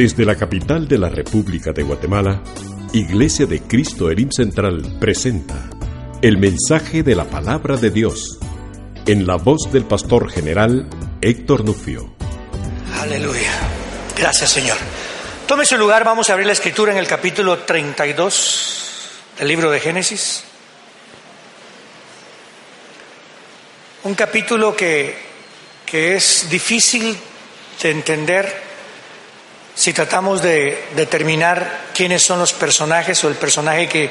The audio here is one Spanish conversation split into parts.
Desde la capital de la República de Guatemala, Iglesia de Cristo Elim Central presenta el mensaje de la palabra de Dios en la voz del pastor general Héctor Nufio. Aleluya. Gracias Señor. Tome su lugar, vamos a abrir la escritura en el capítulo 32 del libro de Génesis. Un capítulo que, que es difícil de entender si tratamos de determinar quiénes son los personajes o el personaje que,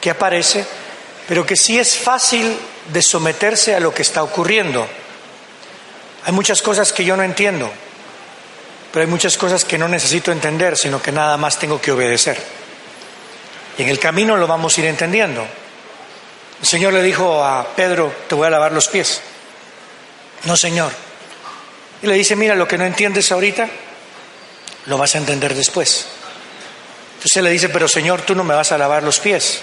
que aparece, pero que sí es fácil de someterse a lo que está ocurriendo. Hay muchas cosas que yo no entiendo, pero hay muchas cosas que no necesito entender, sino que nada más tengo que obedecer. Y en el camino lo vamos a ir entendiendo. El Señor le dijo a Pedro, te voy a lavar los pies. No, Señor. Y le dice, mira, lo que no entiendes ahorita, lo vas a entender después. Entonces le dice, pero Señor, tú no me vas a lavar los pies.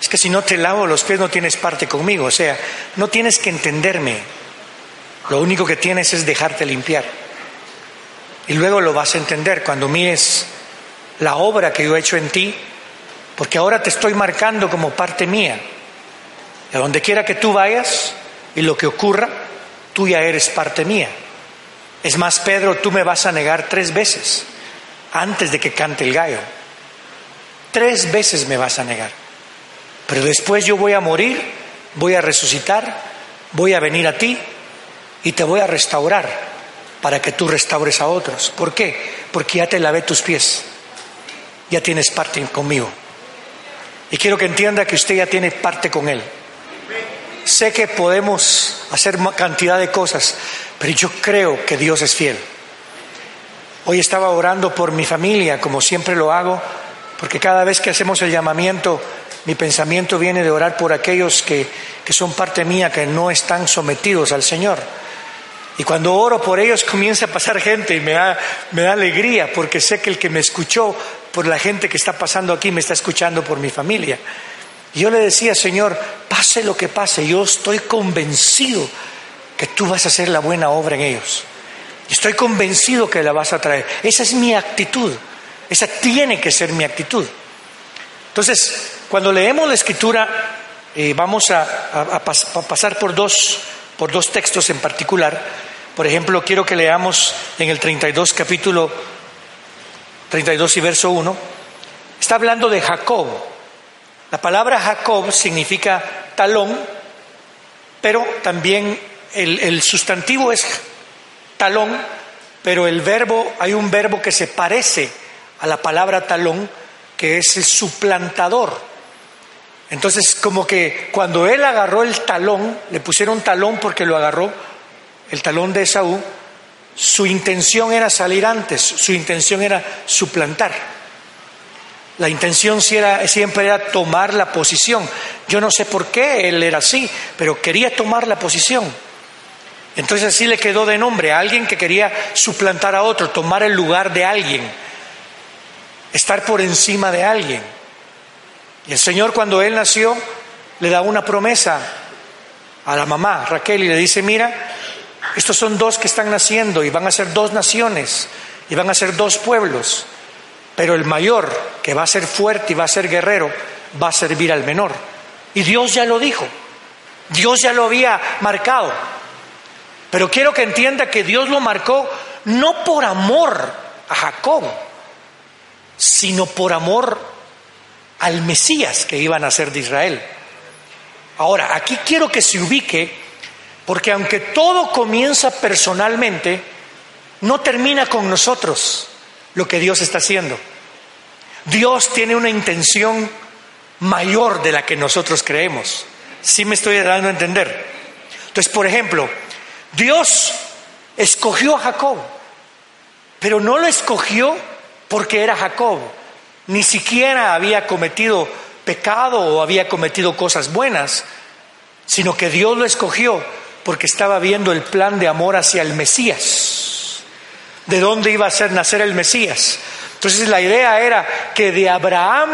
Es que si no te lavo los pies no tienes parte conmigo. O sea, no tienes que entenderme. Lo único que tienes es dejarte limpiar. Y luego lo vas a entender cuando mires la obra que yo he hecho en ti, porque ahora te estoy marcando como parte mía. A donde quiera que tú vayas y lo que ocurra, tú ya eres parte mía. Es más, Pedro, tú me vas a negar tres veces antes de que cante el gallo. Tres veces me vas a negar. Pero después yo voy a morir, voy a resucitar, voy a venir a ti y te voy a restaurar para que tú restaures a otros. ¿Por qué? Porque ya te lavé tus pies. Ya tienes parte conmigo. Y quiero que entienda que usted ya tiene parte con Él. Sé que podemos hacer cantidad de cosas, pero yo creo que Dios es fiel. Hoy estaba orando por mi familia, como siempre lo hago, porque cada vez que hacemos el llamamiento, mi pensamiento viene de orar por aquellos que, que son parte mía, que no están sometidos al Señor. Y cuando oro por ellos comienza a pasar gente y me da, me da alegría porque sé que el que me escuchó por la gente que está pasando aquí me está escuchando por mi familia. Yo le decía, Señor, pase lo que pase, yo estoy convencido que tú vas a hacer la buena obra en ellos. Estoy convencido que la vas a traer. Esa es mi actitud. Esa tiene que ser mi actitud. Entonces, cuando leemos la escritura, eh, vamos a, pasar por dos, por dos textos en particular. Por ejemplo, quiero que leamos en el 32 capítulo 32 y verso 1. Está hablando de Jacob. La palabra Jacob significa talón, pero también el, sustantivo es talón, pero el verbo, hay un verbo que se parece a la palabra talón, que es el suplantador. Entonces, como que cuando él agarró el talón, le pusieron talón porque lo agarró, el talón de Esaú, su intención era salir antes, su intención era suplantar. La intención siempre era tomar la posición. Yo no sé por qué él era así, pero quería tomar la posición. Entonces así le quedó de nombre a alguien que quería suplantar a otro, tomar el lugar de alguien, estar por encima de alguien. Y el Señor cuando él nació le da una promesa a la mamá, Raquel, y le dice, mira, estos son dos que están naciendo y van a ser dos naciones y van a ser dos pueblos. Pero el mayor, que va a ser fuerte y va a ser guerrero, va a servir al menor. Y Dios ya lo dijo. Dios ya lo había marcado. Pero quiero que entienda que Dios lo marcó no por amor a Jacob, sino por amor al Mesías que iba a nacer de Israel. Ahora, aquí quiero que se ubique, porque aunque todo comienza personalmente, no termina con nosotros lo que Dios está haciendo. Dios tiene una intención mayor de la que nosotros creemos. Sí me estoy dando a entender. Entonces, por ejemplo, Dios escogió a Jacob, pero no lo escogió porque era Jacob. Ni siquiera había cometido pecado o había cometido cosas buenas, sino que Dios lo escogió porque estaba viendo el plan de amor hacia el Mesías de dónde iba a ser nacer el Mesías. Entonces la idea era que de Abraham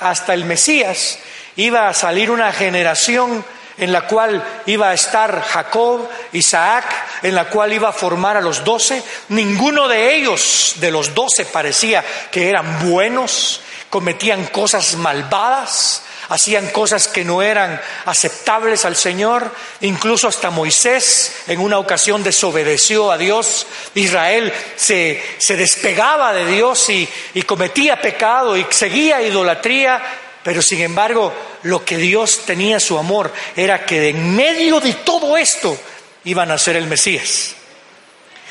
hasta el Mesías iba a salir una generación en la cual iba a estar Jacob, Isaac, en la cual iba a formar a los doce. Ninguno de ellos, de los doce, parecía que eran buenos, cometían cosas malvadas, hacían cosas que no eran aceptables al Señor. Incluso hasta Moisés en una ocasión desobedeció a Dios. Israel se, se despegaba de Dios y, y cometía pecado y seguía idolatría. Pero sin embargo, lo que Dios tenía su amor era que en medio de todo esto iban a ser el Mesías.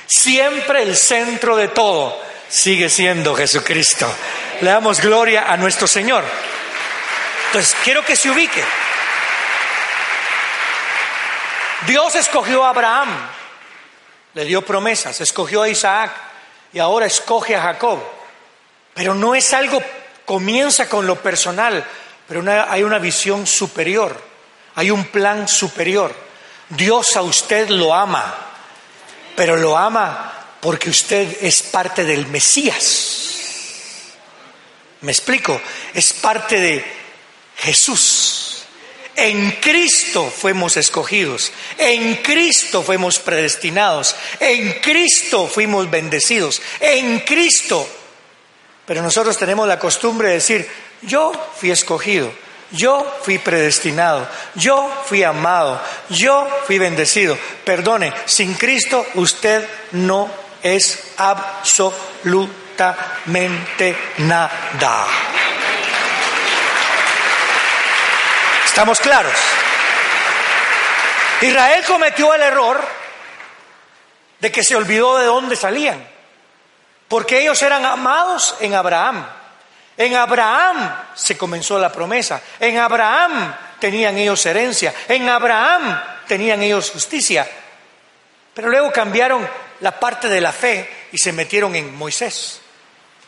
Siempre el centro de todo sigue siendo Jesucristo. Le damos gloria a nuestro Señor. Entonces, quiero que se ubique. Dios escogió a Abraham, le dio promesas, escogió a Isaac y ahora escoge a Jacob. Pero no es algo, comienza con lo personal, pero hay una visión superior, hay un plan superior. Dios a usted lo ama, pero lo ama porque usted es parte del Mesías. ¿Me explico? Es parte de Jesús. En Cristo fuimos escogidos, en Cristo fuimos predestinados, en Cristo fuimos bendecidos, en Cristo. Pero nosotros tenemos la costumbre de decir, yo fui escogido, yo fui predestinado, yo fui amado, yo fui bendecido. Perdone, sin Cristo usted no es absolutamente nada. ¿Estamos claros? Israel cometió el error de que se olvidó de dónde salían, porque ellos eran amados en Abraham. En Abraham se comenzó la promesa, en Abraham tenían ellos herencia, en Abraham tenían ellos justicia, pero luego cambiaron la parte de la fe y se metieron en Moisés.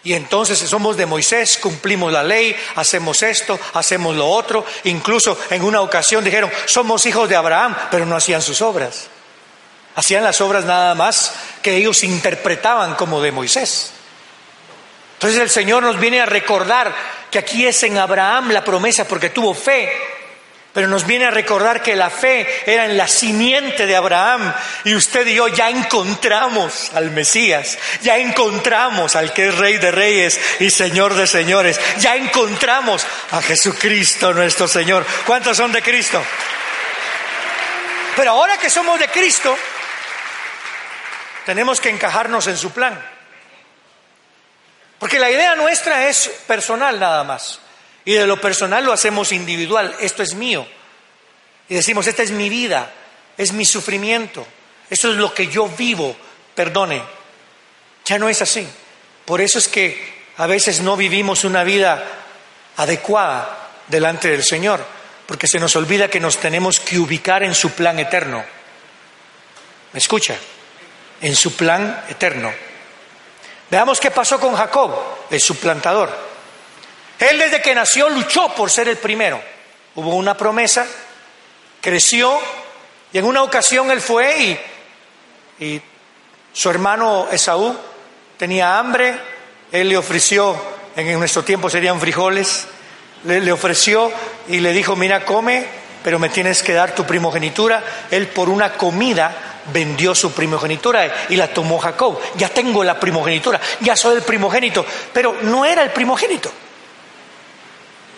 Y entonces somos de Moisés, cumplimos la ley, hacemos esto, hacemos lo otro. Incluso en una ocasión dijeron, somos hijos de Abraham, pero no hacían sus obras. Hacían las obras nada más que ellos interpretaban como de Moisés. Entonces el Señor nos viene a recordar que aquí es en Abraham la promesa porque tuvo fe pero nos viene a recordar que la fe era en la simiente de Abraham y usted y yo ya encontramos al Mesías, ya encontramos al que es Rey de Reyes y Señor de Señores, ya encontramos a Jesucristo nuestro Señor. ¿Cuántos son de Cristo? Pero ahora que somos de Cristo, tenemos que encajarnos en su plan. Porque la idea nuestra es personal nada más. Y de lo personal lo hacemos individual, esto es mío. Y decimos, esta es mi vida, es mi sufrimiento, esto es lo que yo vivo, perdone. Ya no es así. Por eso es que a veces no vivimos una vida adecuada delante del Señor, porque se nos olvida que nos tenemos que ubicar en su plan eterno. ¿Me escucha? En su plan eterno. Veamos qué pasó con Jacob, el suplantador. Él desde que nació luchó por ser el primero. Hubo una promesa, creció y en una ocasión él fue y, su hermano Esaú tenía hambre, él le ofreció, en nuestro tiempo serían frijoles, le, le ofreció y le dijo, mira, come, pero me tienes que dar tu primogenitura. Él por una comida vendió su primogenitura y la tomó Jacob. Ya tengo la primogenitura, ya soy el primogénito, pero no era el primogénito.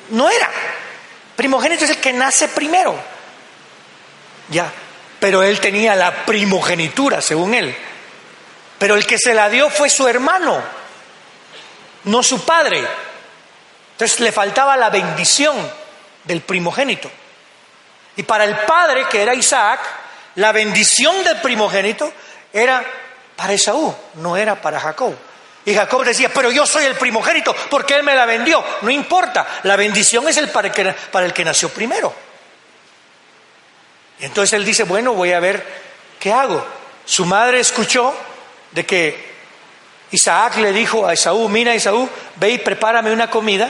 No era. Primogénito es el que nace primero. Ya. Pero él tenía la primogenitura, según él. Pero el que se la dio fue su hermano, no su padre. Entonces le faltaba la bendición del primogénito. Y para el padre, que era Isaac, la bendición del primogénito era para Esaú, no era para Jacob. Y Jacob decía, pero yo soy el primogénito porque él me la vendió. No importa, la bendición es el para, el que, nació primero. Y entonces él dice, bueno, voy a ver qué hago. Su madre escuchó de que Isaac le dijo a Esaú, mira Esaú, ve y prepárame una comida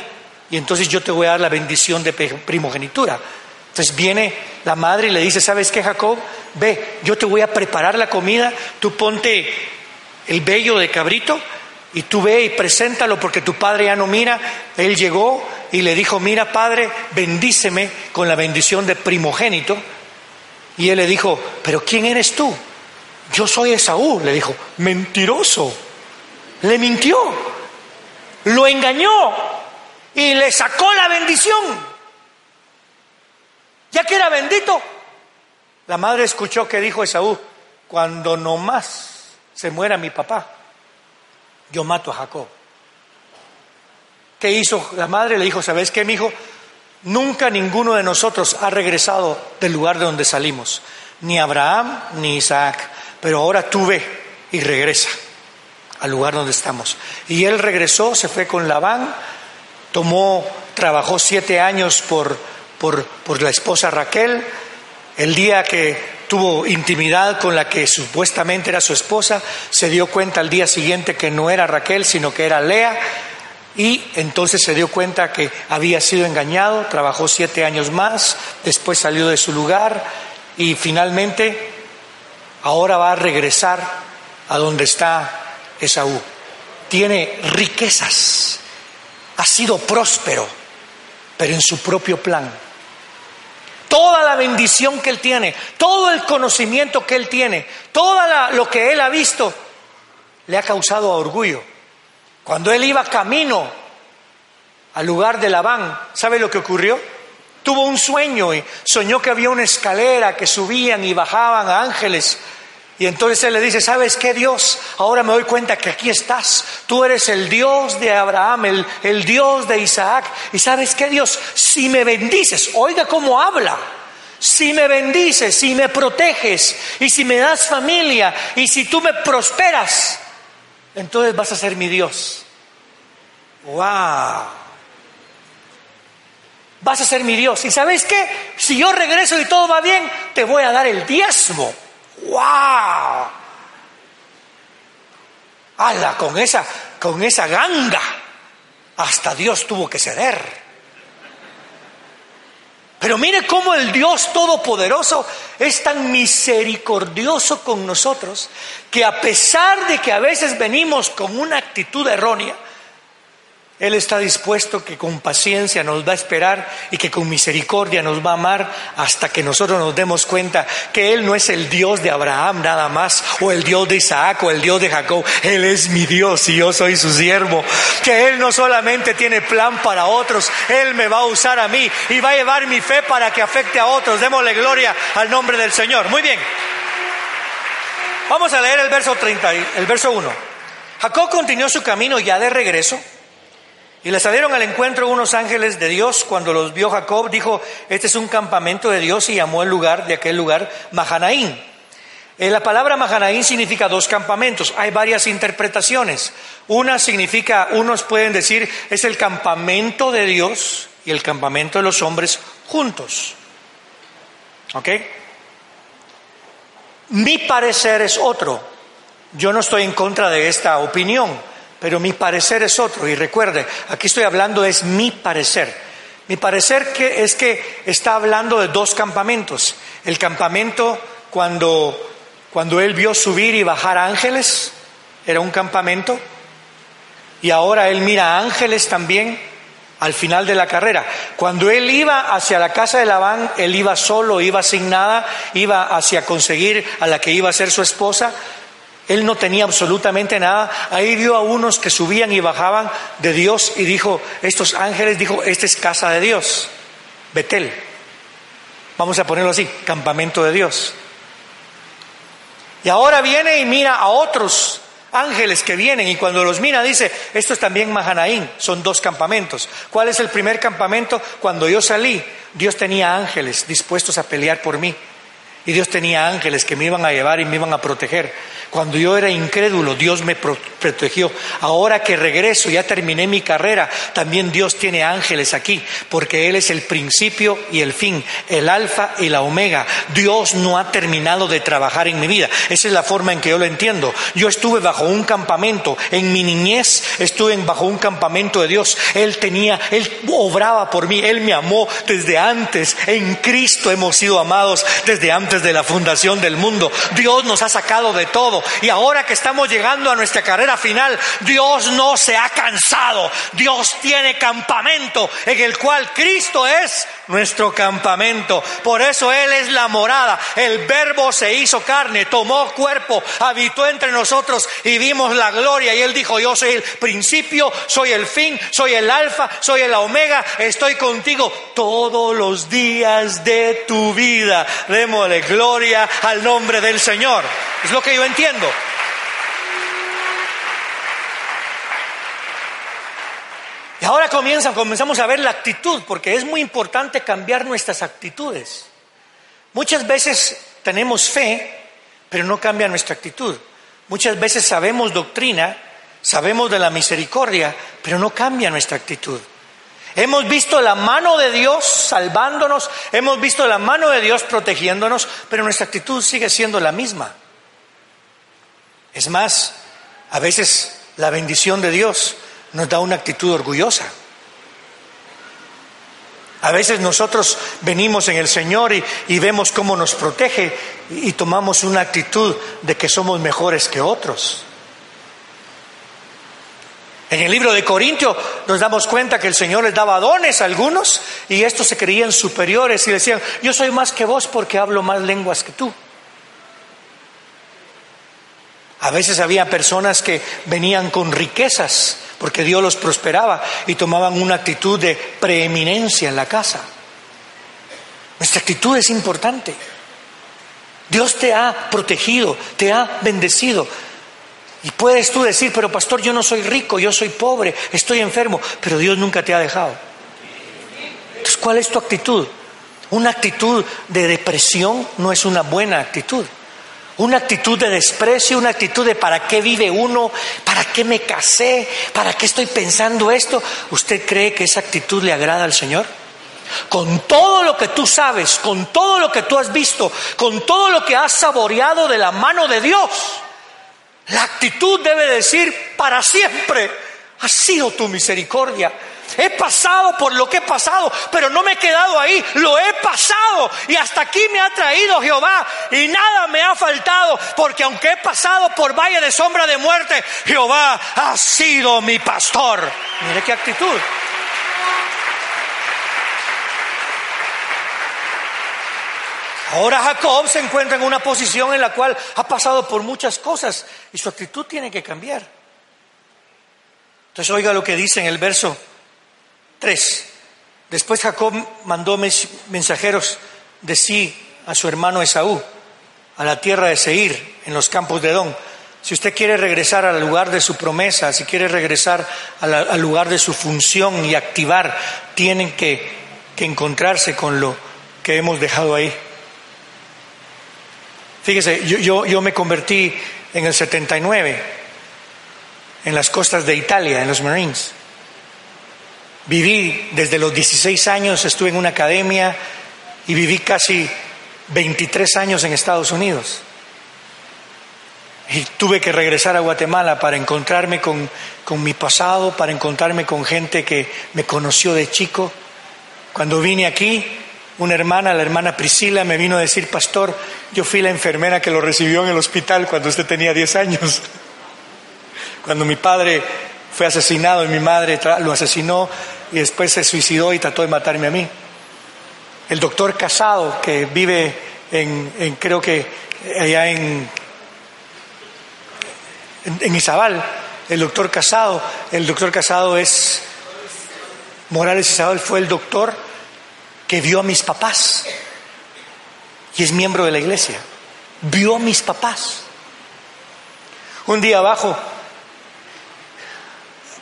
y entonces yo te voy a dar la bendición de primogenitura. Entonces viene la madre y le dice, ¿sabes qué Jacob? Ve, yo te voy a preparar la comida, tú ponte el vello de cabrito y tú ve y preséntalo porque tu padre ya no mira. Él llegó y le dijo, mira padre, bendíceme con la bendición de primogénito. Y él le dijo, pero ¿quién eres tú? Yo soy Esaú. Le dijo, mentiroso. Le mintió. Lo engañó. Y le sacó la bendición. Ya que era bendito. La madre escuchó que dijo Esaú, cuando nomás se muera mi papá, yo mato a Jacob. ¿Qué hizo la madre? Le dijo, ¿sabes qué, mi hijo? Nunca ninguno de nosotros ha regresado del lugar de donde salimos, ni Abraham ni Isaac, pero ahora tú ve y regresa al lugar donde estamos. Y él regresó, se fue con Labán, tomó, trabajó siete años por, por, por la esposa Raquel, el día que tuvo intimidad con la que supuestamente era su esposa, se dio cuenta al día siguiente que no era Raquel, sino que era Lea, y entonces se dio cuenta que había sido engañado, trabajó siete años más, después salió de su lugar y finalmente ahora va a regresar a donde está Esaú. Tiene riquezas, ha sido próspero, pero en su propio plan. Toda la bendición que él tiene, todo el conocimiento que él tiene, todo lo que él ha visto, le ha causado orgullo cuando él iba camino al lugar de Labán, ¿sabe lo que ocurrió? Tuvo un sueño y soñó que había una escalera que subían y bajaban ángeles. Y entonces él le dice, ¿sabes qué Dios? Ahora me doy cuenta que aquí estás. Tú eres el Dios de Abraham, el, el Dios de Isaac. Y sabes qué Dios, si me bendices, oiga cómo habla. Si me bendices, si me proteges y si me das familia y si tú me prosperas, entonces vas a ser mi Dios. ¡Wow! Vas a ser mi Dios. ¿Y sabes qué? Si yo regreso y todo va bien, te voy a dar el diezmo. ¡Wow! ¡Hala! Con esa, con esa ganga. Hasta Dios tuvo que ceder. Pero mire cómo el Dios Todopoderoso es tan misericordioso con nosotros que a pesar de que a veces venimos con una actitud errónea, él está dispuesto que con paciencia nos va a esperar y que con misericordia nos va a amar hasta que nosotros nos demos cuenta que Él no es el Dios de Abraham nada más, o el Dios de Isaac, o el Dios de Jacob. Él es mi Dios y yo soy su siervo. Que Él no solamente tiene plan para otros, Él me va a usar a mí y va a llevar mi fe para que afecte a otros. Démosle gloria al nombre del Señor. Muy bien. Vamos a leer el verso 30, el verso 1. Jacob continuó su camino ya de regreso y le salieron al encuentro unos ángeles de Dios. Cuando los vio Jacob, dijo, este es un campamento de Dios y llamó el lugar de aquel lugar Mahanaín. Eh, la palabra Mahanaín significa dos campamentos. Hay varias interpretaciones. Una significa, unos pueden decir, es el campamento de Dios y el campamento de los hombres juntos. ¿Ok? Mi parecer es otro. Yo no estoy en contra de esta opinión pero mi parecer es otro. Y recuerde, aquí estoy hablando es mi parecer. Mi parecer que es que está hablando de dos campamentos. El campamento cuando, cuando él vio subir y bajar ángeles, era un campamento. Y ahora él mira ángeles también al final de la carrera. Cuando él iba hacia la casa de Labán, él iba solo, iba sin nada, iba hacia conseguir a la que iba a ser su esposa, él no tenía absolutamente nada. Ahí vio a unos que subían y bajaban de Dios y dijo, estos ángeles, dijo, esta es casa de Dios, Betel. Vamos a ponerlo así, campamento de Dios. Y ahora viene y mira a otros ángeles que vienen y cuando los mira dice, esto es también Mahanaín, son dos campamentos. ¿Cuál es el primer campamento? Cuando yo salí, Dios tenía ángeles dispuestos a pelear por mí. Y Dios tenía ángeles que me iban a llevar y me iban a proteger. Cuando yo era incrédulo, Dios me protegió. Ahora que regreso, ya terminé mi carrera, también Dios tiene ángeles aquí, porque Él es el principio y el fin, el alfa y la omega. Dios no ha terminado de trabajar en mi vida. Esa es la forma en que yo lo entiendo. Yo estuve bajo un campamento, en mi niñez estuve bajo un campamento de Dios. Él tenía, Él obraba por mí, Él me amó desde antes. En Cristo hemos sido amados desde antes de la fundación del mundo. Dios nos ha sacado de todo y ahora que estamos llegando a nuestra carrera final, Dios no se ha cansado. Dios tiene campamento en el cual Cristo es nuestro campamento. Por eso Él es la morada. El verbo se hizo carne, tomó cuerpo, habitó entre nosotros y vimos la gloria. Y Él dijo, yo soy el principio, soy el fin, soy el alfa, soy el omega, estoy contigo todos los días de tu vida. Démosle gloria al nombre del Señor. Es lo que yo entiendo. Y ahora comienza, comenzamos a ver la actitud, porque es muy importante cambiar nuestras actitudes. Muchas veces tenemos fe, pero no cambia nuestra actitud. Muchas veces sabemos doctrina, sabemos de la misericordia, pero no cambia nuestra actitud. Hemos visto la mano de Dios salvándonos, hemos visto la mano de Dios protegiéndonos, pero nuestra actitud sigue siendo la misma. Es más, a veces la bendición de Dios nos da una actitud orgullosa. A veces nosotros venimos en el Señor y, vemos cómo nos protege y tomamos una actitud de que somos mejores que otros. En el libro de Corintios nos damos cuenta que el Señor les daba dones a algunos y estos se creían superiores y decían, yo soy más que vos porque hablo más lenguas que tú. A veces había personas que venían con riquezas porque Dios los prosperaba y tomaban una actitud de preeminencia en la casa. Nuestra actitud es importante. Dios te ha protegido, te ha bendecido. Y puedes tú decir, pero pastor, yo no soy rico, yo soy pobre, estoy enfermo, pero Dios nunca te ha dejado. Entonces, ¿cuál es tu actitud? Una actitud de depresión no es una buena actitud. Una actitud de desprecio, una actitud de para qué vive uno, para qué me casé, para qué estoy pensando esto. ¿Usted cree que esa actitud le agrada al Señor? Con todo lo que tú sabes, con todo lo que tú has visto, con todo lo que has saboreado de la mano de Dios, la actitud debe decir para siempre, ha sido tu misericordia, He pasado por lo que he pasado, pero no me he quedado ahí, lo he pasado y hasta aquí me ha traído Jehová y nada me ha faltado, porque aunque he pasado por valle de sombra de muerte, Jehová ha sido mi pastor. Mire qué actitud. Ahora Jacob se encuentra en una posición en la cual ha pasado por muchas cosas y su actitud tiene que cambiar. Entonces oiga lo que dice en el verso Tres. Después Jacob mandó mensajeros de sí a su hermano Esaú, a la tierra de Seir, en los campos de Edom. Si usted quiere regresar al lugar de su promesa, si quiere regresar al lugar de su función y activar, tienen que, encontrarse con lo que hemos dejado ahí. Fíjese, yo, yo me convertí en el 79 en las costas de Italia, en los Marines. Viví desde los 16 años, estuve en una academia y viví casi 23 años en Estados Unidos. Y tuve que regresar a Guatemala para encontrarme con, con, mi pasado, para encontrarme con gente que me conoció de chico. Cuando vine aquí, una hermana, la hermana Priscila, me vino a decir, pastor, yo fui la enfermera que lo recibió en el hospital cuando usted tenía 10 años. Cuando mi padre fue asesinado y mi madre lo asesinó y después se suicidó y trató de matarme a mí. El doctor Casado, que vive en, creo que allá en, en, Izabal, el doctor Casado, el doctor Casado es, Morales Izabal fue el doctor que vio a mis papás y es miembro de la iglesia. Vio a mis papás. Un día abajo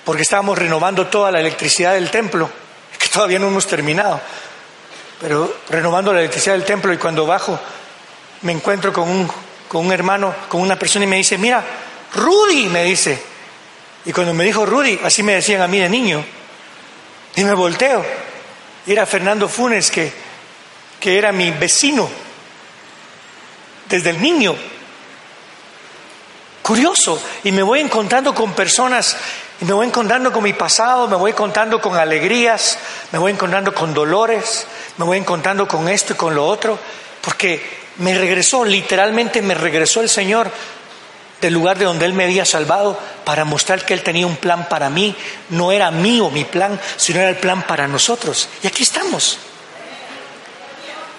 porque estábamos renovando toda la electricidad del templo, que todavía no hemos terminado, pero renovando la electricidad del templo y cuando bajo me encuentro con un, con un hermano, con una persona y me dice, mira, Rudy, me dice. Y cuando me dijo Rudy, así me decían a mí de niño, y me volteo. Y era Fernando Funes, que, que era mi vecino desde el niño. Curioso. Y me voy encontrando con personas me voy encontrando con mi pasado, me voy encontrando con alegrías, me voy encontrando con dolores, me voy encontrando con esto y con lo otro, porque me regresó, literalmente me regresó el Señor del lugar de donde Él me había salvado para mostrar que Él tenía un plan para mí. No era mío mi plan, sino era el plan para nosotros. Y aquí estamos.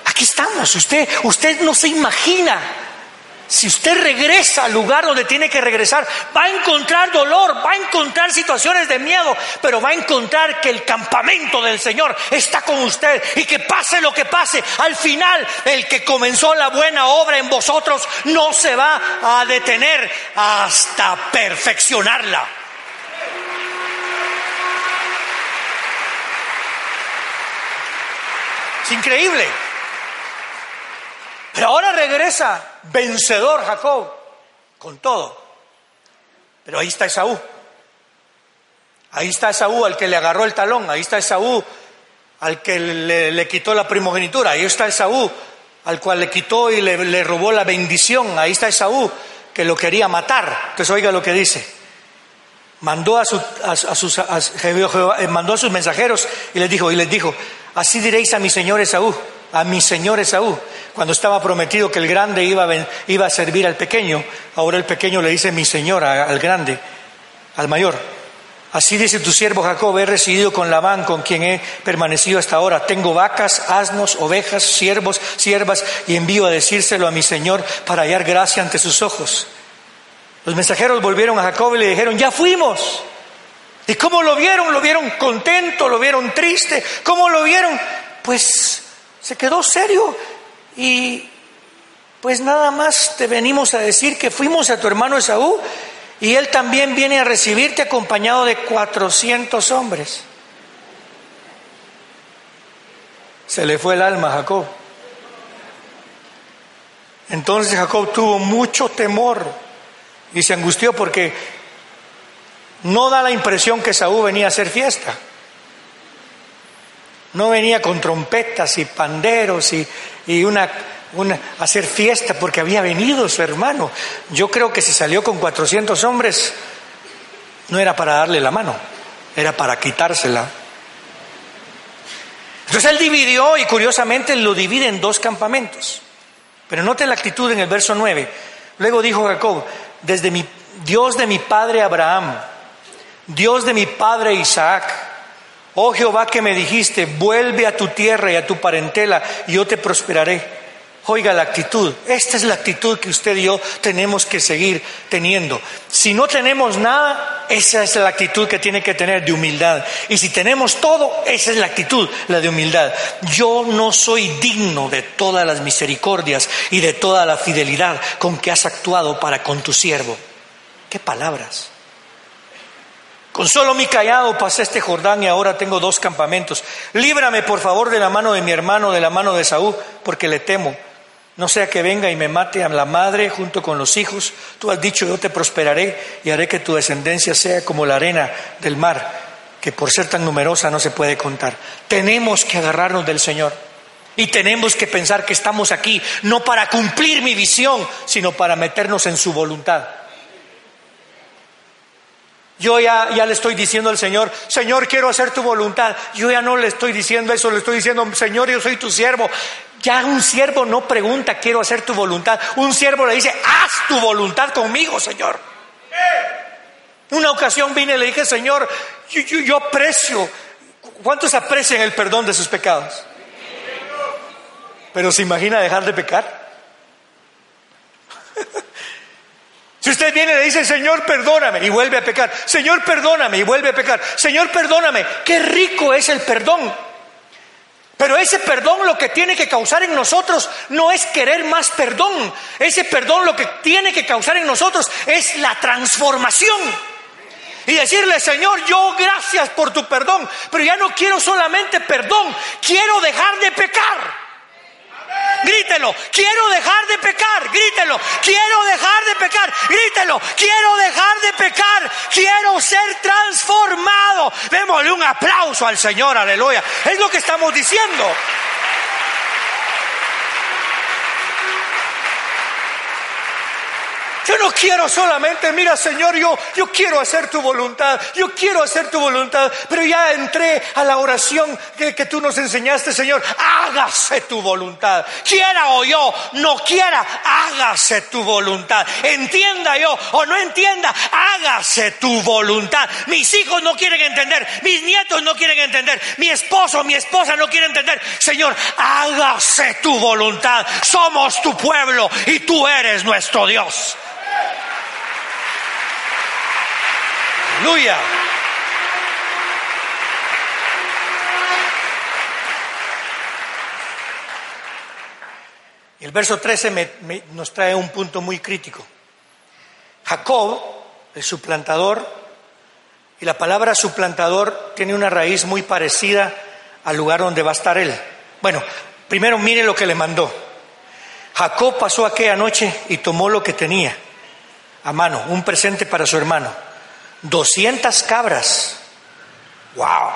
Aquí estamos. Usted, usted no se imagina si usted regresa al lugar donde tiene que regresar, va a encontrar dolor, va a encontrar situaciones de miedo, pero va a encontrar que el campamento del Señor está con usted y que pase lo que pase, al final el que comenzó la buena obra en vosotros no se va a detener hasta perfeccionarla. Es increíble. Pero ahora regresa vencedor Jacob, con todo. Pero ahí está Esaú. Ahí está Esaú al que le agarró el talón, ahí está Esaú al que le, quitó la primogenitura, ahí está Esaú al cual le quitó y le, robó la bendición, ahí está Esaú que lo quería matar. Entonces oiga lo que dice. Mandó a, sus, mensajeros y les dijo, y les dijo, así diréis a mi señor Esaú, a mi señor Esaú, cuando estaba prometido que el grande iba a, iba a servir al pequeño, ahora el pequeño le dice mi señor al grande, al mayor. Así dice tu siervo Jacob, he residido con Labán, con quien he permanecido hasta ahora. Tengo vacas, asnos, ovejas, siervos, siervas, y envío a decírselo a mi Señor para hallar gracia ante sus ojos. Los mensajeros volvieron a Jacob y le dijeron, ya fuimos. ¿Y cómo lo vieron? ¿Lo vieron contento? ¿Lo vieron triste? ¿Cómo lo vieron? Pues se quedó serio y pues nada más te venimos a decir que fuimos a tu hermano Esaú y él también viene a recibirte acompañado de 400 hombres. Se le fue el alma a Jacob. Entonces Jacob tuvo mucho temor y se angustió porque no da la impresión que Saúl venía a hacer fiesta. No venía con trompetas y panderos y, y una, una, hacer fiesta porque había venido su hermano. Yo creo que si salió con 400 hombres, no era para darle la mano, era para quitársela. Entonces él dividió y curiosamente lo divide en dos campamentos. Pero note la actitud en el verso 9. Luego dijo Jacob, desde mi Dios de mi padre Abraham, Dios de mi padre Isaac, Oh Jehová que me dijiste, vuelve a tu tierra y a tu parentela y yo te prosperaré. Oiga la actitud, esta es la actitud que usted y yo tenemos que seguir teniendo. Si no tenemos nada, esa es la actitud que tiene que tener de humildad. Y si tenemos todo, esa es la actitud, la de humildad. Yo no soy digno de todas las misericordias y de toda la fidelidad con que has actuado para con tu siervo. ¿Qué palabras? Con solo mi callado pasé este Jordán y ahora tengo dos campamentos. Líbrame, por favor, de la mano de mi hermano, de la mano de Saúl, porque le temo. No sea que venga y me mate a la madre junto con los hijos. Tú has dicho, yo te prosperaré y haré que tu descendencia sea como la arena del mar, que por ser tan numerosa no se puede contar. Tenemos que agarrarnos del Señor. Y tenemos que pensar que estamos aquí no para cumplir mi visión, sino para meternos en su voluntad. Yo ya, le estoy diciendo al Señor, Señor, quiero hacer tu voluntad. Yo ya no le estoy diciendo eso, le estoy diciendo, Señor, yo soy tu siervo. Ya un siervo no pregunta, quiero hacer tu voluntad. Un siervo le dice, haz tu voluntad conmigo, Señor. Una ocasión vine y le dije, Señor, yo, yo aprecio. ¿Cuántos aprecian el perdón de sus pecados? Pero se imagina dejar de pecar. Si usted viene y le dice, Señor, perdóname, y vuelve a pecar, Señor, perdóname, y vuelve a pecar, Señor, perdóname, qué rico es el perdón. Pero ese perdón lo que tiene que causar en nosotros no es querer más perdón. Ese perdón lo que tiene que causar en nosotros es la transformación. Y decirle, Señor, yo gracias por tu perdón, pero ya no quiero solamente perdón, quiero dejar de pecar grítelo, quiero dejar de pecar, grítelo, quiero dejar de pecar, grítelo, quiero dejar de pecar, quiero ser transformado. Démosle un aplauso al Señor, aleluya. Es lo que estamos diciendo. Yo no quiero solamente, mira Señor, yo, yo quiero hacer tu voluntad, yo quiero hacer tu voluntad, pero ya entré a la oración que, tú nos enseñaste, Señor, hágase tu voluntad. Quiera o yo, no quiera, hágase tu voluntad. Entienda yo o no entienda, hágase tu voluntad. Mis hijos no quieren entender, mis nietos no quieren entender, mi esposo, mi esposa no quiere entender. Señor, hágase tu voluntad. Somos tu pueblo y tú eres nuestro Dios. Aleluya. El verso 13 nos trae un punto muy crítico. Jacob, el suplantador, y la palabra suplantador tiene una raíz muy parecida al lugar donde va a estar él. Bueno, primero mire lo que le mandó. Jacob pasó aquella noche y tomó lo que tenía a mano, un presente para su hermano. 200 cabras, wow,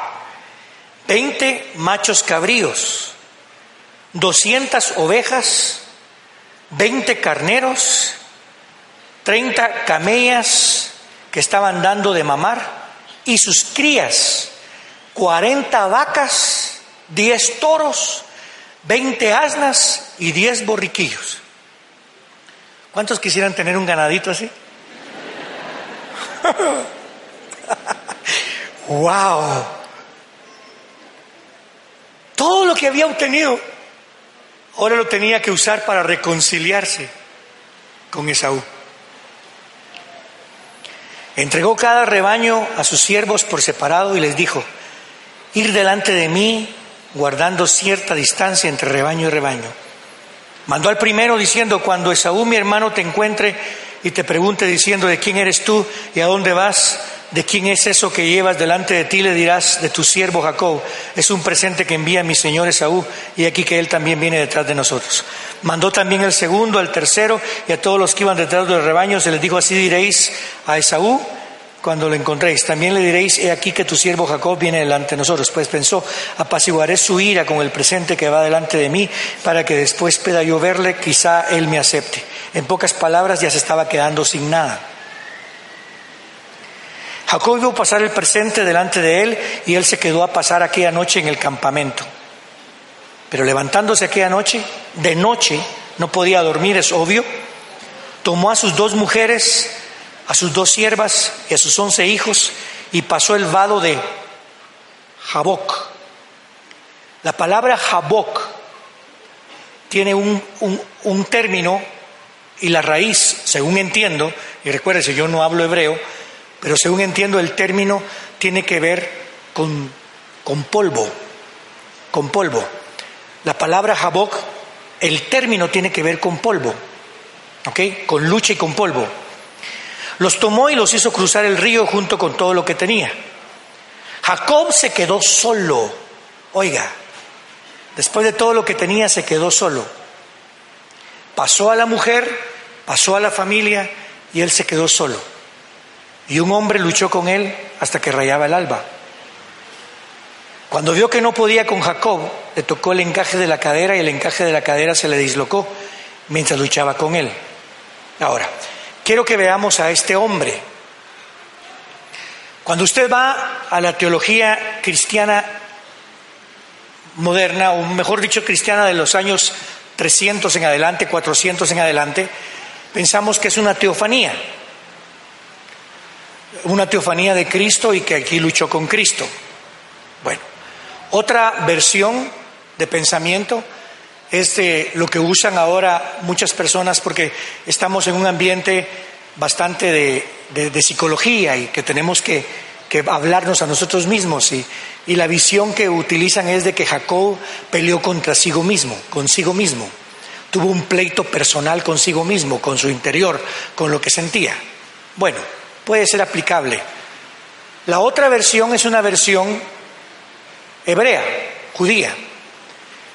20 machos cabríos, 200 ovejas, 20 carneros, 30 camellas que estaban dando de mamar. Y sus crías, 40 vacas, 10 toros, 20 asnas y 10 borriquillos. ¿Cuántos quisieran tener un ganadito así? ¡Wow! Todo lo que había obtenido, ahora lo tenía que usar para reconciliarse con Esaú. Entregó cada rebaño a sus siervos por separado y les dijo, ir delante de mí guardando cierta distancia entre rebaño y rebaño. Mandó al primero diciendo, cuando Esaú mi hermano te encuentre y te pregunte diciendo, ¿de quién eres tú y a dónde vas? ¿De quién es eso que llevas delante de ti? Le dirás, de tu siervo Jacob. Es un presente que envía mi señor Esaú y aquí que él también viene detrás de nosotros. Mandó también el segundo, al tercero y a todos los que iban detrás del rebaño. Se les dijo, así diréis a Esaú, cuando lo encontréis. También le diréis, he aquí que tu siervo Jacob viene delante de nosotros. Pues pensó, apaciguaré su ira con el presente que va delante de mí, para que después pueda yo verle, quizá él me acepte. En pocas palabras, ya se estaba quedando sin nada. Jacob vio pasar el presente delante de él y él se quedó a pasar aquella noche en el campamento. Pero levantándose aquella noche, de noche, no podía dormir, es obvio, tomó a sus dos mujeres, a sus dos siervas y a sus once hijos y pasó el vado de Jaboc. La palabra Jaboc tiene un, un, término y la raíz, según entiendo, y recuérdese, yo no hablo hebreo, pero según entiendo el término tiene que ver con, con polvo, con polvo. La palabra Jaboc, el término tiene que ver con polvo, ¿ok? Con lucha y con polvo. Los tomó y los hizo cruzar el río junto con todo lo que tenía. Jacob se quedó solo. Oiga, después de todo lo que tenía se quedó solo. Pasó a la mujer, pasó a la familia y él se quedó solo. Y un hombre luchó con él hasta que rayaba el alba. Cuando vio que no podía con Jacob, le tocó el encaje de la cadera y el encaje de la cadera se le dislocó mientras luchaba con él. Ahora, quiero que veamos a este hombre. Cuando usted va a la teología cristiana moderna, o mejor dicho, cristiana de los años 300 en adelante, 400 en adelante, pensamos que es una teofanía. Una teofanía de Cristo y que aquí luchó con Cristo. Bueno, otra versión de pensamiento es de lo que usan ahora muchas personas porque estamos en un ambiente bastante de, psicología y que tenemos que, hablarnos a nosotros mismos y, y, la visión que utilizan es de que Jacob peleó contra sí mismo, consigo mismo. Tuvo un pleito personal consigo mismo, con su interior, con lo que sentía. Bueno, puede ser aplicable. La otra versión es una versión hebrea, judía.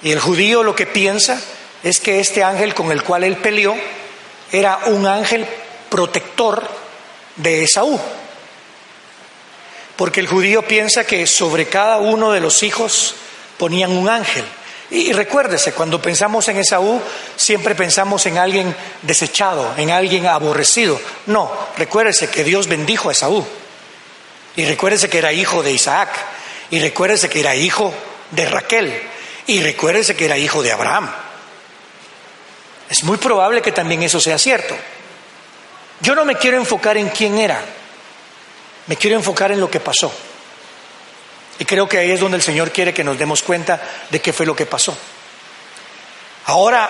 Y el judío lo que piensa es que este ángel con el cual él peleó era un ángel protector de Esaú. Porque el judío piensa que sobre cada uno de los hijos ponían un ángel Y, recuérdese, cuando pensamos en Esaú, siempre pensamos en alguien desechado, en alguien aborrecido. No, recuérdese que Dios bendijo a Esaú. Y recuérdese que era hijo de Isaac. Y recuérdese que era hijo de Raquel. Y recuérdese que era hijo de Abraham. Es muy probable que también eso sea cierto. Yo no me quiero enfocar en quién era, me quiero enfocar en lo que pasó. Y creo que ahí es donde el Señor quiere que nos demos cuenta de qué fue lo que pasó. Ahora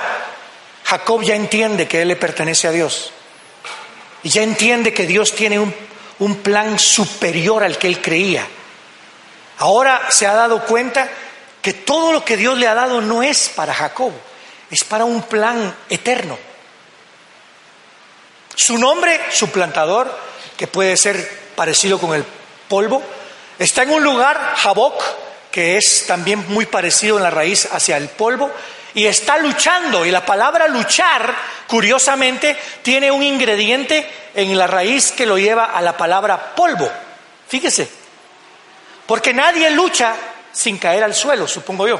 Jacob ya entiende que él le pertenece a Dios. Y ya entiende que Dios tiene un, un plan superior al que él creía. Ahora se ha dado cuenta que todo lo que Dios le ha dado no es para Jacob, es para un plan eterno. Su nombre, su plantador, que puede ser parecido con el polvo, Está en un lugar, Jabok, que es también muy parecido en la raíz hacia el polvo, y está luchando. Y la palabra luchar, curiosamente, tiene un ingrediente en la raíz que lo lleva a la palabra polvo. Fíjese, porque nadie lucha sin caer al suelo, supongo yo.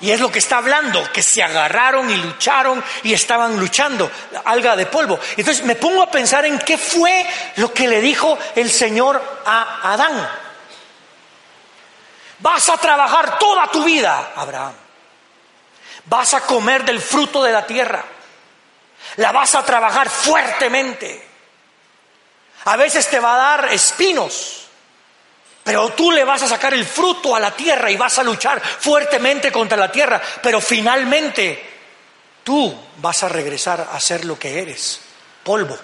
Y es lo que está hablando, que se agarraron y lucharon y estaban luchando, alga de polvo. Entonces me pongo a pensar en qué fue lo que le dijo el Señor a Adán. Vas a trabajar toda tu vida, Abraham. Vas a comer del fruto de la tierra. La vas a trabajar fuertemente. A veces te va a dar espinos, pero tú le vas a sacar el fruto a la tierra y vas a luchar fuertemente contra la tierra, pero finalmente tú vas a regresar a ser lo que eres, polvo.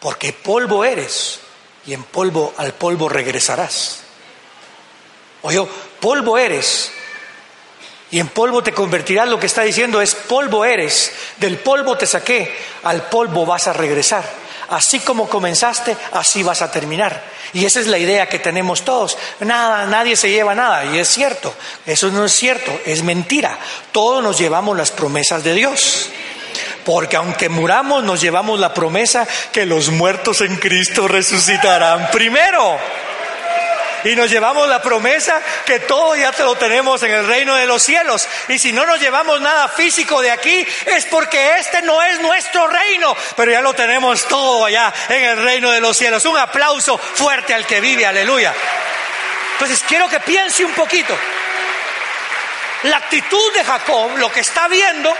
Porque polvo eres y en polvo al polvo regresarás. Oye, polvo eres. Y en polvo te convertirás, lo que está diciendo es polvo eres, del polvo te saqué, al polvo vas a regresar. Así como comenzaste, así vas a terminar. Y esa es la idea que tenemos todos. Nada, nadie se lleva nada. Y es cierto, eso no es cierto, es mentira. Todos nos llevamos las promesas de Dios. Porque aunque muramos, nos llevamos la promesa que los muertos en Cristo resucitarán primero y nos llevamos la promesa que todo ya te lo tenemos en el reino de los cielos. Y si no nos llevamos nada físico de aquí, es porque este no es nuestro reino, pero ya lo tenemos todo allá en el reino de los cielos. Un aplauso fuerte al que vive, aleluya. Entonces quiero que piense un poquito. La actitud de Jacob, lo que está viendo,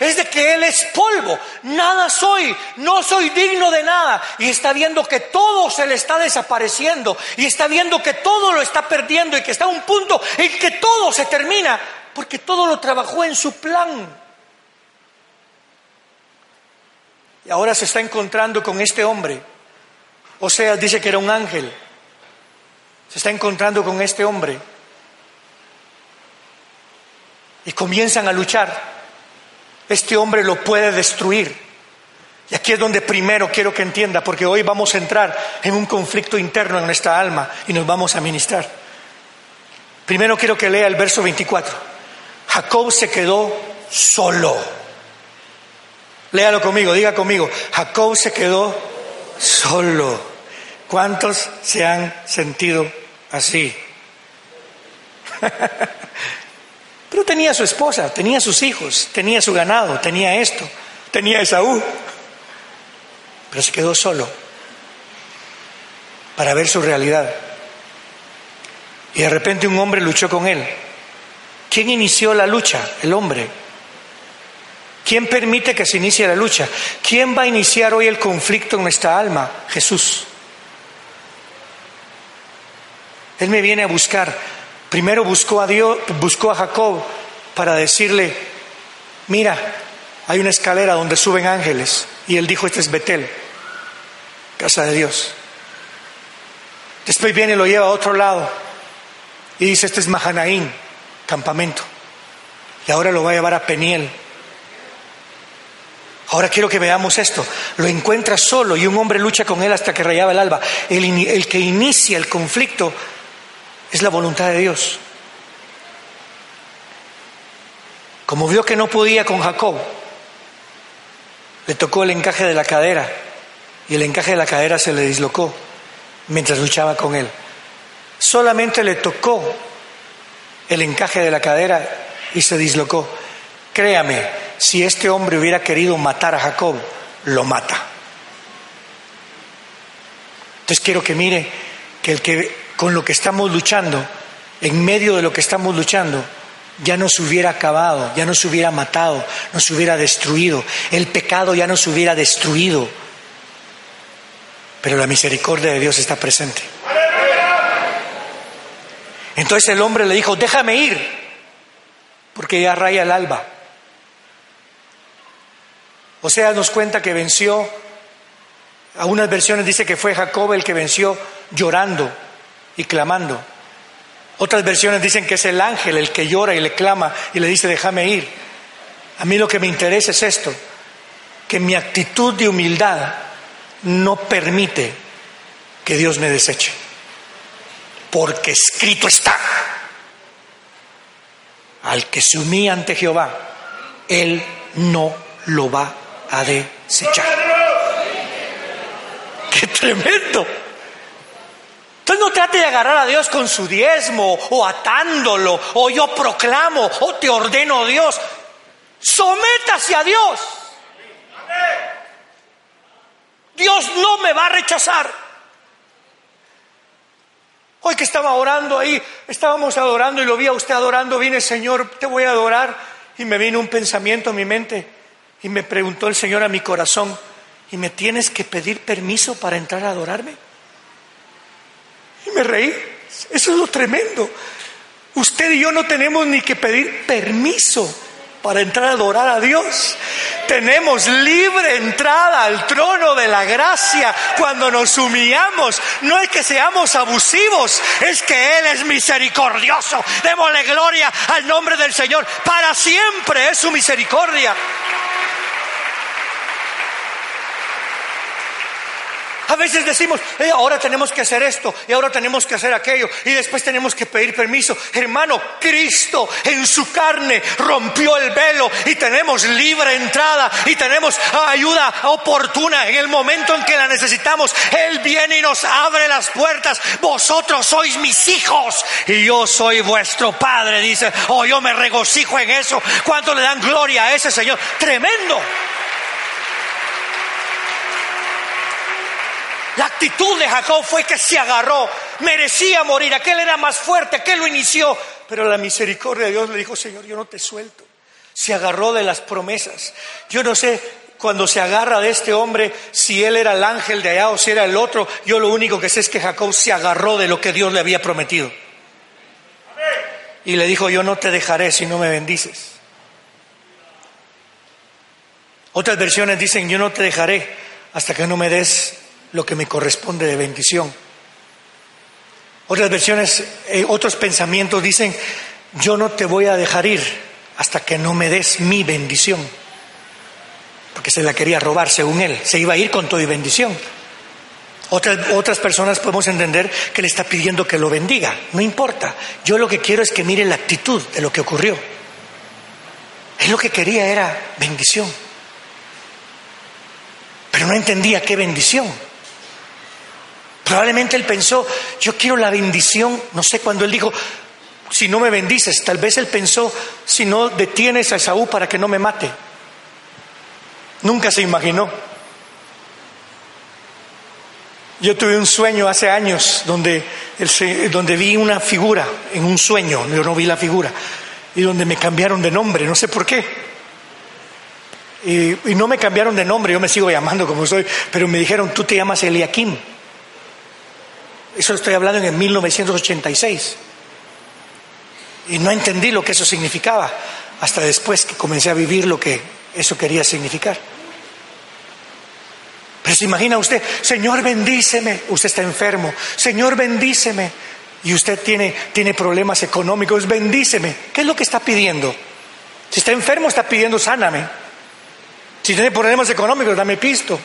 es de que Él es polvo, nada soy, no soy digno de nada. Y está viendo que todo se le está desapareciendo y está viendo que todo lo está perdiendo y que está a un punto en que todo se termina, porque todo lo trabajó en su plan. Y ahora se está encontrando con este hombre. O sea, dice que era un ángel. Se está encontrando con este hombre. Y comienzan a luchar este hombre lo puede destruir. Y aquí es donde primero quiero que entienda, porque hoy vamos a entrar en un conflicto interno en nuestra alma y nos vamos a ministrar. Primero quiero que lea el verso 24. Jacob se quedó solo. Léalo conmigo, diga conmigo. Jacob se quedó solo. ¿Cuántos se han sentido así? Pero tenía su esposa, tenía sus hijos, tenía su ganado, tenía esto, tenía Esaú. Pero se quedó solo para ver su realidad. Y de repente un hombre luchó con él. ¿Quién inició la lucha? El hombre. ¿Quién permite que se inicie la lucha? ¿Quién va a iniciar hoy el conflicto en nuestra alma? Jesús. Él me viene a buscar Primero buscó a Dios, buscó a Jacob para decirle, mira, hay una escalera donde suben ángeles. Y él dijo, este es Betel, casa de Dios. Después viene y lo lleva a otro lado. Y dice, este es Mahanaín, campamento. Y ahora lo va a llevar a Peniel. Ahora quiero que veamos esto. Lo encuentra solo y un hombre lucha con él hasta que rayaba el alba. El, el que inicia el conflicto es la voluntad de Dios. Como vio que no podía con Jacob, le tocó el encaje de la cadera y el encaje de la cadera se le dislocó mientras luchaba con él. Solamente le tocó el encaje de la cadera y se dislocó. Créame, si este hombre hubiera querido matar a Jacob, lo mata. Entonces quiero que mire que el que con lo que estamos luchando, en medio de lo que estamos luchando, ya no se hubiera acabado, ya no se hubiera matado, no se hubiera destruido, el pecado ya no se hubiera destruido, pero la misericordia de Dios está presente. Entonces el hombre le dijo, déjame ir, porque ya raya el alba. O sea, nos cuenta que venció, a unas versiones dice que fue Jacob el que venció llorando y clamando. Otras versiones dicen que es el ángel el que llora y le clama y le dice, déjame ir. A mí lo que me interesa es esto, que mi actitud de humildad no permite que Dios me deseche, porque escrito está, al que se humilla ante Jehová, Él no lo va a desechar. ¡Qué tremendo! Entonces no trate de agarrar a Dios con su diezmo o atándolo o yo proclamo o te ordeno Dios. Sométase a Dios. Dios no me va a rechazar. Hoy que estaba orando ahí, estábamos adorando y lo vi a usted adorando, vine Señor, te voy a adorar. Y me vino un pensamiento a mi mente y me preguntó el Señor a mi corazón, ¿y me tienes que pedir permiso para entrar a adorarme? Y me reí. Eso es lo tremendo. Usted y yo no tenemos ni que pedir permiso para entrar a adorar a Dios. Tenemos libre entrada al trono de la gracia cuando nos humillamos. No es que seamos abusivos, es que Él es misericordioso. Démosle gloria al nombre del Señor. Para siempre es su misericordia. A veces decimos, eh, ahora tenemos que hacer esto y ahora tenemos que hacer aquello y después tenemos que pedir permiso. Hermano, Cristo en su carne rompió el velo y tenemos libre entrada y tenemos ayuda oportuna en el momento en que la necesitamos. Él viene y nos abre las puertas. Vosotros sois mis hijos y yo soy vuestro Padre, dice. Oh, yo me regocijo en eso. ¿Cuánto le dan gloria a ese Señor? Tremendo. La actitud de Jacob fue que se agarró, merecía morir, aquel era más fuerte, aquel lo inició, pero la misericordia de Dios le dijo, Señor, yo no te suelto. Se agarró de las promesas. Yo no sé cuando se agarra de este hombre si él era el ángel de allá o si era el otro. Yo lo único que sé es que Jacob se agarró de lo que Dios le había prometido. Y le dijo, yo no te dejaré si no me bendices. Otras versiones dicen, yo no te dejaré hasta que no me des lo que me corresponde de bendición. Otras versiones, eh, otros pensamientos dicen, yo no te voy a dejar ir hasta que no me des mi bendición. Porque se la quería robar, según él. Se iba a ir con todo y bendición. Otras, otras personas podemos entender que le está pidiendo que lo bendiga. No importa. Yo lo que quiero es que mire la actitud de lo que ocurrió. Él lo que quería era bendición. Pero no entendía qué bendición. Probablemente él pensó, yo quiero la bendición, no sé cuando él dijo, si no me bendices, tal vez él pensó, si no detienes a Esaú para que no me mate. Nunca se imaginó. Yo tuve un sueño hace años donde, donde vi una figura en un sueño, yo no vi la figura, y donde me cambiaron de nombre, no sé por qué. Y, y no me cambiaron de nombre, yo me sigo llamando como soy, pero me dijeron, tú te llamas Eliakim. Eso estoy hablando en 1986. Y no entendí lo que eso significaba hasta después que comencé a vivir lo que eso quería significar. Pero se imagina usted, Señor bendíceme, usted está enfermo, Señor bendíceme, y usted tiene, tiene problemas económicos, bendíceme. ¿Qué es lo que está pidiendo? Si está enfermo, está pidiendo sáname. Si tiene problemas económicos, dame pisto.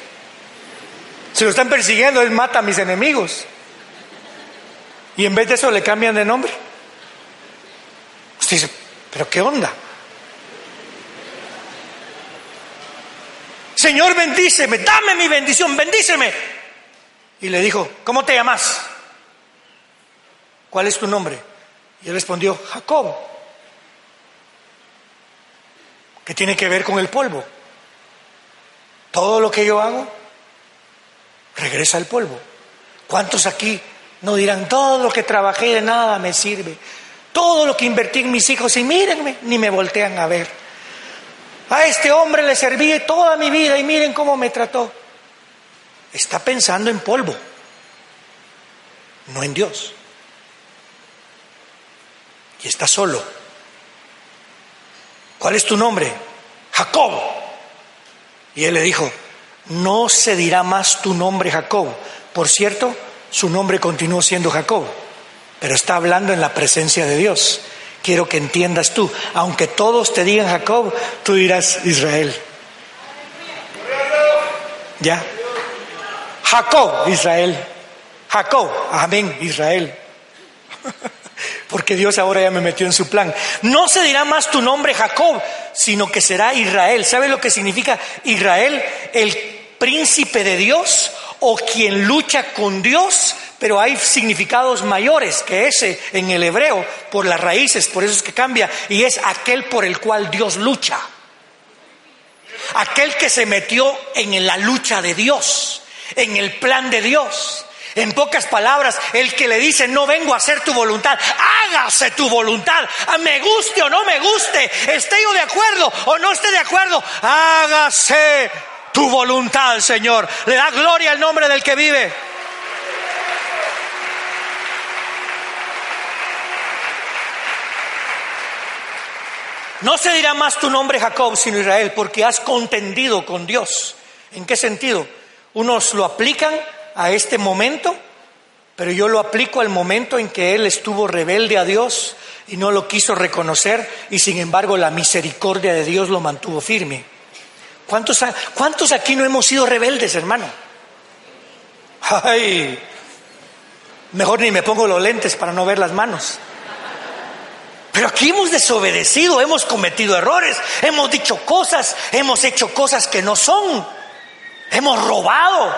Si lo están persiguiendo, él mata a mis enemigos. Y en vez de eso le cambian de nombre. Usted dice, pero ¿qué onda? Señor, bendíceme, dame mi bendición, bendíceme. Y le dijo, ¿cómo te llamas? ¿Cuál es tu nombre? Y él respondió, Jacob. que tiene que ver con el polvo. Todo lo que yo hago regresa al polvo. ¿Cuántos aquí no dirán, todo lo que trabajé de nada me sirve? Todo lo que invertí en mis hijos y mírenme, ni me voltean a ver. A este hombre le serví toda mi vida y miren cómo me trató. Está pensando en polvo, no en Dios. Y está solo. ¿cuál es tu nombre? Jacob. Y él le dijo, no se dirá más tu nombre Jacob. Por cierto, su nombre continuó siendo Jacob, pero está hablando en la presencia de Dios. Quiero que entiendas tú, aunque todos te digan Jacob, tú dirás Israel. ¿Ya? Jacob, Israel. Jacob, amén, Israel. porque Dios ahora ya me metió en su plan. No se dirá más tu nombre Jacob, sino que será Israel. ¿Sabe lo que significa Israel? El príncipe de Dios o quien lucha con Dios, pero hay significados mayores que ese en el hebreo por las raíces, por eso es que cambia, y es aquel por el cual Dios lucha. Aquel que se metió en la lucha de Dios, en el plan de Dios. En pocas palabras, el que le dice, no vengo a hacer tu voluntad, hágase tu voluntad, me guste o no me guste, esté yo de acuerdo o no esté de acuerdo, hágase tu voluntad, Señor. Le da gloria al nombre del que vive. No se dirá más tu nombre Jacob, sino Israel, porque has contendido con Dios. ¿En qué sentido? Unos lo aplican a este momento, pero yo lo aplico al momento en que él estuvo rebelde a Dios y no lo quiso reconocer y sin embargo la misericordia de Dios lo mantuvo firme. ¿Cuántos, aquí no hemos sido rebeldes, hermano? Ay, mejor ni me pongo los lentes para no ver las manos. Pero aquí hemos desobedecido, hemos cometido errores, hemos dicho cosas, hemos hecho cosas que no son, hemos robado,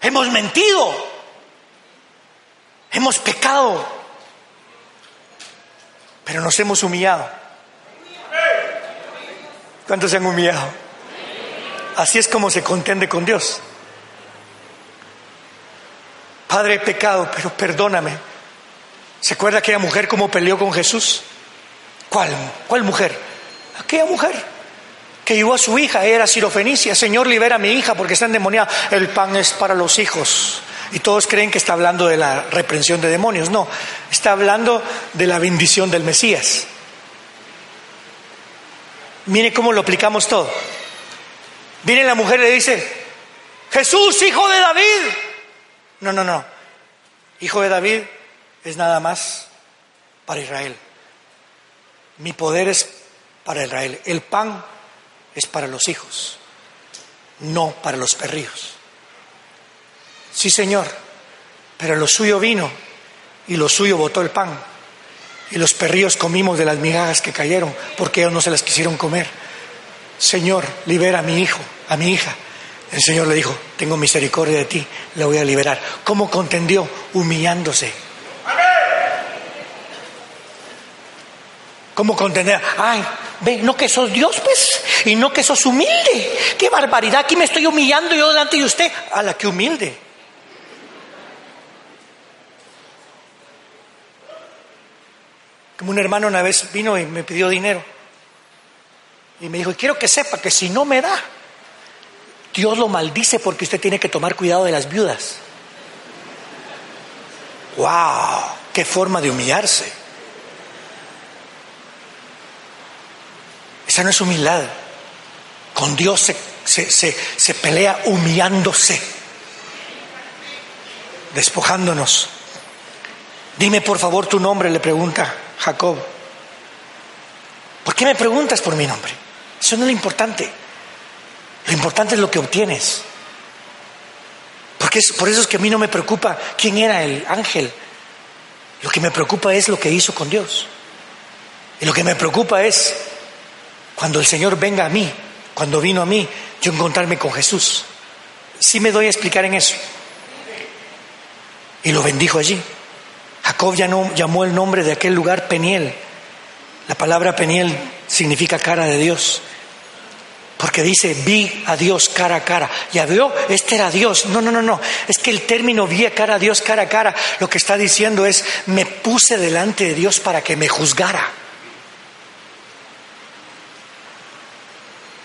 hemos mentido, hemos pecado, pero nos hemos humillado. ¿Cuántos se han humillado? Así es como se contende con Dios. Padre, he pecado, pero perdóname. ¿Se acuerda aquella mujer cómo peleó con Jesús? ¿Cuál? ¿Cuál mujer? Aquella mujer que llevó a su hija, era sirofenicia, Señor, libera a mi hija porque está endemoniada. El pan es para los hijos. Y todos creen que está hablando de la reprensión de demonios. No, está hablando de la bendición del Mesías. Mire cómo lo aplicamos todo. Viene la mujer y le dice, Jesús, hijo de David. No, no, no. Hijo de David es nada más para Israel. Mi poder es para Israel. El pan es para los hijos, no para los perrillos. Sí, Señor, pero lo suyo vino y lo suyo botó el pan. Y los perrillos comimos de las migajas que cayeron porque ellos no se las quisieron comer. Señor, libera a mi hijo, a mi hija. El Señor le dijo, tengo misericordia de ti, la voy a liberar. ¿Cómo contendió? Humillándose. ¿Cómo contender? Ay, ve, no que sos Dios, pues, y no que sos humilde. Qué barbaridad, aquí me estoy humillando yo delante de usted. A la que humilde. Un hermano una vez vino y me pidió dinero. Y me dijo, quiero que sepa que si no me da, Dios lo maldice porque usted tiene que tomar cuidado de las viudas. ¡Wow! ¡Qué forma de humillarse! Esa no es humildad. Con Dios se, se, pelea humillándose, despojándonos. Dime por favor tu nombre, le pregunta Jacob. ¿Por qué me preguntas por mi nombre? Eso no es lo importante. Lo importante es lo que obtienes. Porque es, por eso es que a mí no me preocupa quién era el ángel. Lo que me preocupa es lo que hizo con Dios. Y lo que me preocupa es cuando el Señor venga a mí, cuando vino a mí, yo encontrarme con Jesús. Sí me doy a explicar en eso. Y lo bendijo allí. Jacob ya no llamó el nombre de aquel lugar Peniel. La palabra Peniel significa cara de Dios. Porque dice, vi a Dios cara a cara. Ya veo, este era Dios. No, no, no, no. Es que el término vi a cara a Dios cara a cara, lo que está diciendo es, me puse delante de Dios para que me juzgara.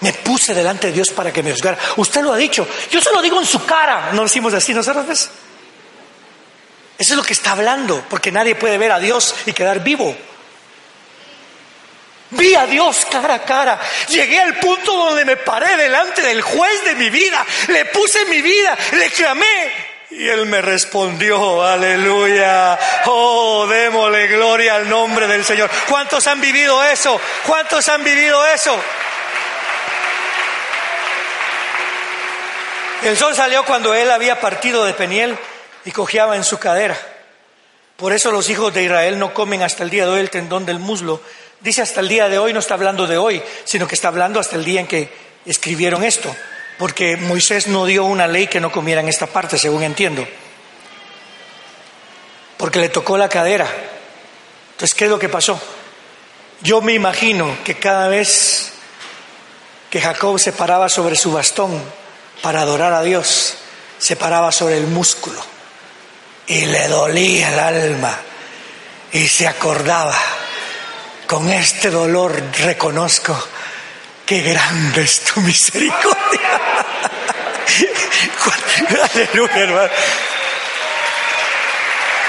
Me puse delante de Dios para que me juzgara. Usted lo ha dicho. Yo se lo digo en su cara. No decimos así nosotros. Eso es lo que está hablando, porque nadie puede ver a Dios y quedar vivo. Vi a Dios cara a cara. Llegué al punto donde me paré delante del juez de mi vida. Le puse mi vida, le clamé. Y él me respondió, aleluya. Oh, démosle gloria al nombre del Señor. ¿Cuántos han vivido eso? ¿Cuántos han vivido eso? El sol salió cuando él había partido de Peniel y cojeaba en su cadera. Por eso los hijos de Israel no comen hasta el día de hoy el tendón del muslo Dice hasta el día de hoy, no está hablando de hoy, sino que está hablando hasta el día en que escribieron esto, porque Moisés no dio una ley que no comiera en esta parte, según entiendo, porque le tocó la cadera. Entonces, ¿qué es lo que pasó? Yo me imagino que cada vez que Jacob se paraba sobre su bastón para adorar a Dios, se paraba sobre el músculo y le dolía el alma y se acordaba con este dolor reconozco que grande es tu misericordia. Aleluya, hermano.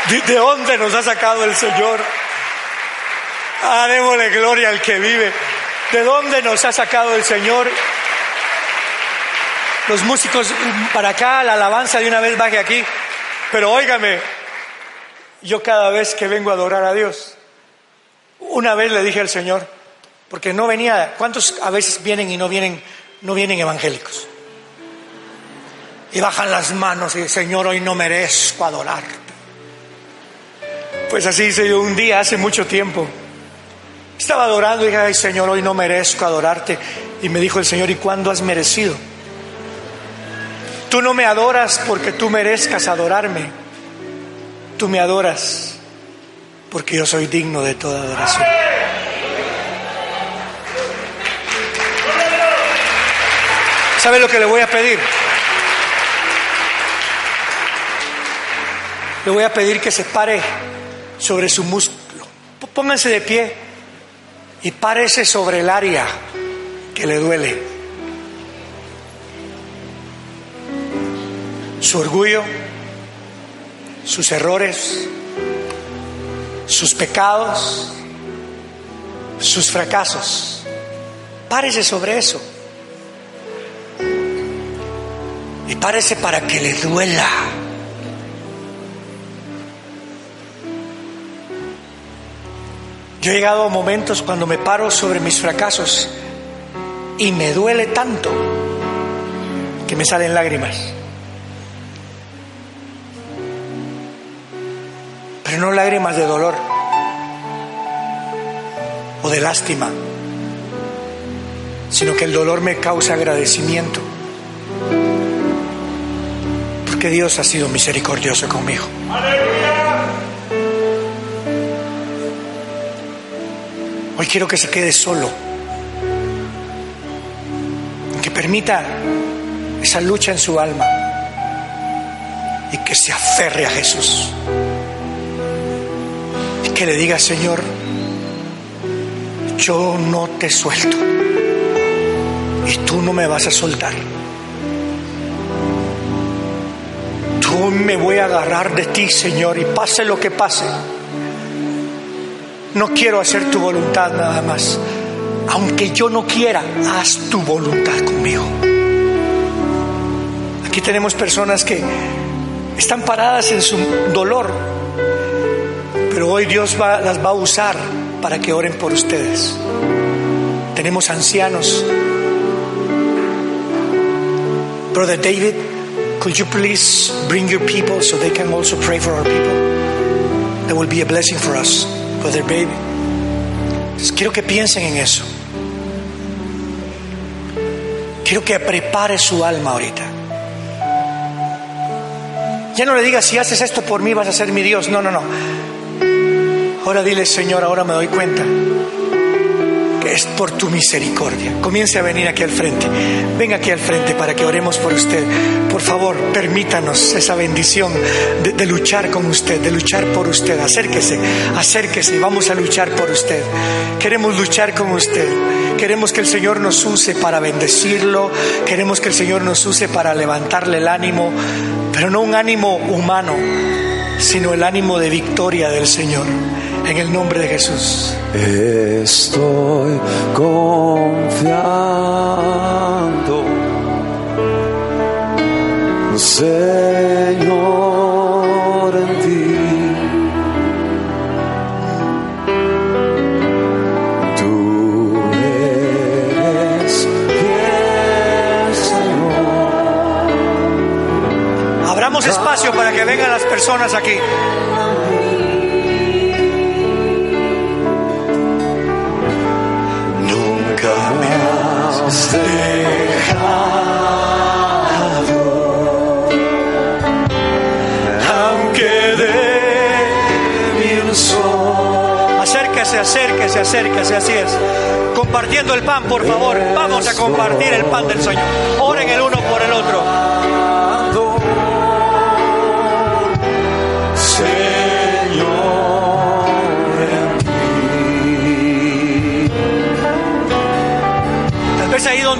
¿De dónde nos ha sacado el Señor? Ah, gloria al que vive. ¿De dónde nos ha sacado el Señor? Los músicos para acá, la alabanza de una vez baje aquí. Pero óigame, yo cada vez que vengo a adorar a Dios, una vez le dije al Señor, porque no venía, ¿cuántos a veces vienen y no vienen, no vienen evangélicos? Y bajan las manos y Señor, hoy no merezco adorarte. Pues así hice yo un día hace mucho tiempo. Estaba adorando y dije, ay Señor, hoy no merezco adorarte. Y me dijo el Señor, ¿y cuándo has merecido? Tú no me adoras porque tú merezcas adorarme. Tú me adoras porque yo soy digno de toda adoración. ¿Sabe lo que le voy a pedir? Le voy a pedir que se pare sobre su músculo. Pónganse de pie y párese sobre el área que le duele. Su orgullo, sus errores, sus pecados, sus fracasos. Párese sobre eso. Y párese para que le duela. Yo he llegado a momentos cuando me paro sobre mis fracasos y me duele tanto que me salen lágrimas. Pero no lágrimas de dolor o de lástima, sino que el dolor me causa agradecimiento, porque Dios ha sido misericordioso conmigo. Hoy quiero que se quede solo, que permita esa lucha en su alma y que se aferre a Jesús que le diga, Señor, yo no te suelto y tú no me vas a soltar. Tú me voy a agarrar de ti, Señor, y pase lo que pase. No quiero hacer tu voluntad nada más. Aunque yo no quiera, haz tu voluntad conmigo. Aquí tenemos personas que están paradas en su dolor, pero hoy Dios las va a usar para que oren por ustedes. Tenemos ancianos. Brother David, could you please bring your people so they can also pray for our people? That will be a blessing for us, Brother Baby. quiero que piensen en eso. Quiero que prepare su alma ahorita. Ya no le digas, si haces esto por mí vas a ser mi Dios. No, no, no. Ahora dile, Señor, ahora me doy cuenta que es por tu misericordia. Comience a venir aquí al frente. Venga aquí al frente para que oremos por usted. Por favor, permítanos esa bendición de, de luchar con usted, de luchar por usted. Acérquese, acérquese. Vamos a luchar por usted. Queremos luchar con usted. Queremos que el Señor nos use para bendecirlo. Queremos que el Señor nos use para levantarle el ánimo, pero no un ánimo humano, sino el ánimo de victoria del Señor. En el nombre de Jesús. Estoy confiando, Señor, en ti. Tú eres fiel, Señor. Abramos espacio para que vengan las personas aquí. Dejado, aunque débil soy. Acérquese, acérquese, acérquese, así es. Compartiendo el pan, por favor. Vamos a compartir el pan del Señor. Oren el uno por el otro.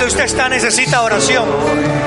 Usted está necesita oración.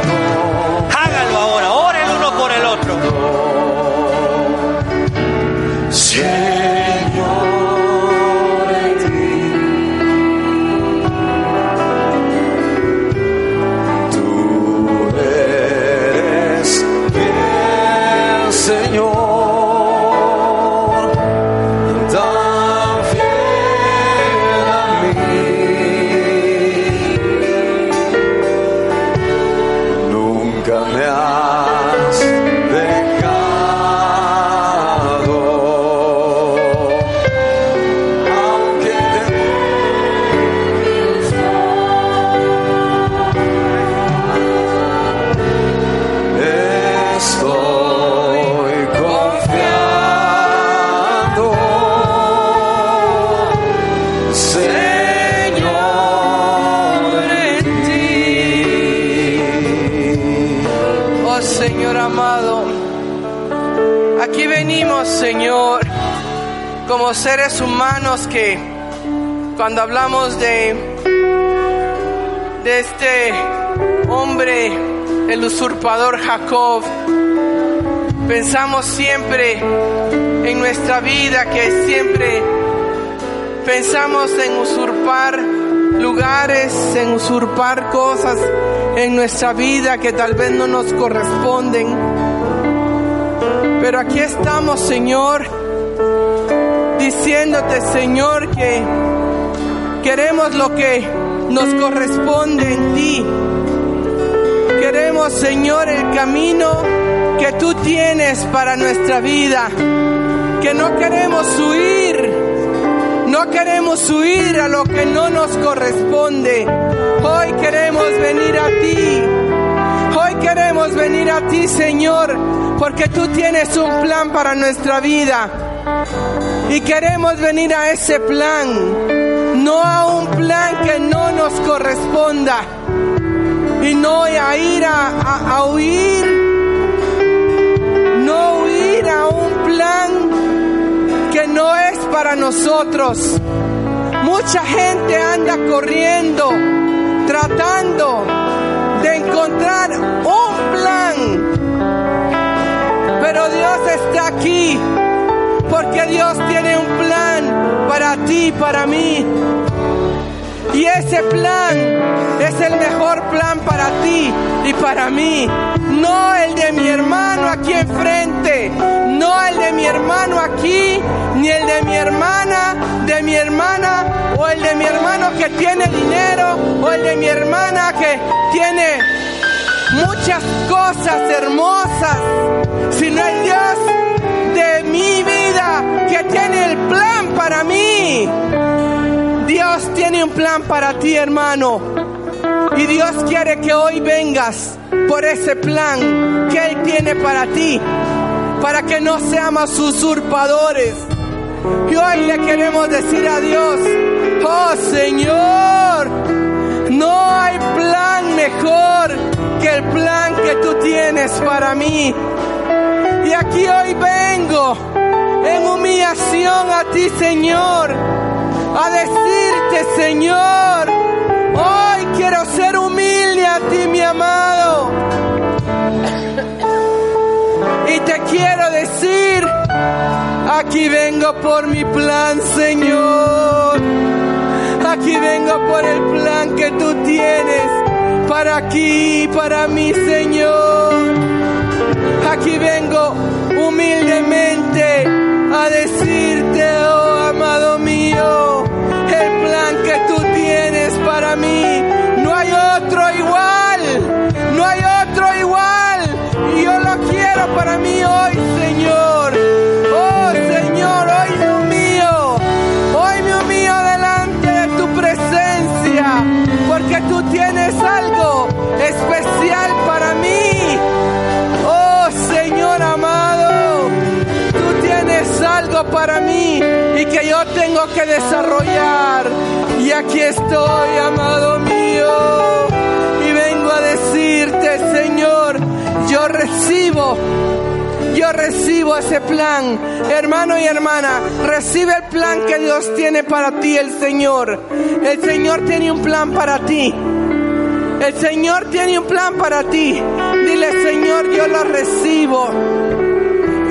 Seres humanos que cuando hablamos de este hombre, el usurpador Jacob, pensamos siempre en nuestra vida que siempre pensamos en usurpar lugares, en usurpar cosas en nuestra vida que tal vez no nos corresponden. Pero aquí estamos, Señor, diciéndote, Señor, que queremos lo que nos corresponde en ti. Queremos, Señor, el camino que tú tienes para nuestra vida. Que no queremos huir no queremos huir a lo que no nos corresponde. Hoy queremos venir a ti. Hoy queremos venir a ti, Señor, porque tú tienes un plan para nuestra vida. Y queremos venir a ese plan, no a un plan que no nos corresponda. Y no a ir a, a- huir, no huir a un plan que no es para nosotros. Mucha gente anda corriendo, tratando de encontrar un plan. Pero Dios está aquí, porque Dios tiene un plan para ti y para mí. Y ese plan es el mejor plan para ti y para mí. No el de mi hermano aquí enfrente, no el de mi hermano aquí, ni el de mi hermana, de mi hermana, o el de mi hermano que tiene dinero, o el de mi hermana que tiene muchas cosas hermosas, sino el Dios de mi vida que tiene el plan para mí. Dios tiene un plan para ti, hermano. Y Dios quiere que hoy vengas por ese plan que Él tiene para ti, para que no seamos usurpadores. Y hoy le queremos decir a Dios, Oh Señor, no hay plan mejor que el plan que tú tienes para mí. Y aquí hoy vengo en humillación a ti, Señor, a decirte, Señor, hoy quiero ser humilde a ti, mi amado. Y te quiero decir, aquí vengo por mi plan, Señor. Aquí vengo por el plan que tú tienes para aquí, para mí, Señor. Aquí vengo humildemente a decirte, desarrollar. Y aquí estoy, amado mío, y vengo a decirte, Señor, yo recibo. Yo recibo ese plan, hermano y hermana, recibe el plan que Dios tiene para ti, el Señor. El Señor tiene un plan para ti. El Señor tiene un plan para ti. Dile, Señor, yo lo recibo.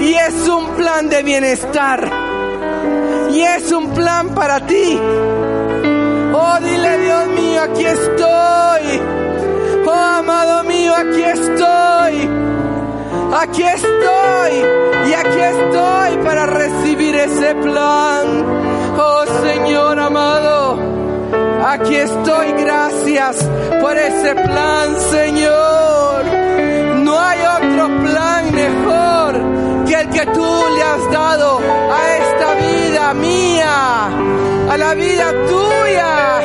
Y es un plan de bienestar. Es un plan para ti. Oh, dile, Dios mío, aquí estoy. Oh, amado mío, aquí estoy. Aquí estoy. Y aquí estoy para recibir ese plan. Oh, Señor amado. Aquí estoy, gracias por ese plan, Señor. No hay otro que el que tú le has dado a esta vida mía, a la vida tuya.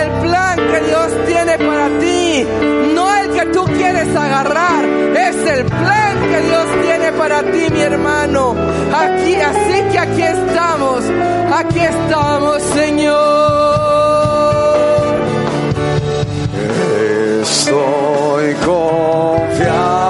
El plan que Dios tiene para ti, no el que tú quieres agarrar, es el plan que Dios tiene para ti, mi hermano. Aquí, así que aquí estamos, aquí estamos, Señor. Estoy confiando,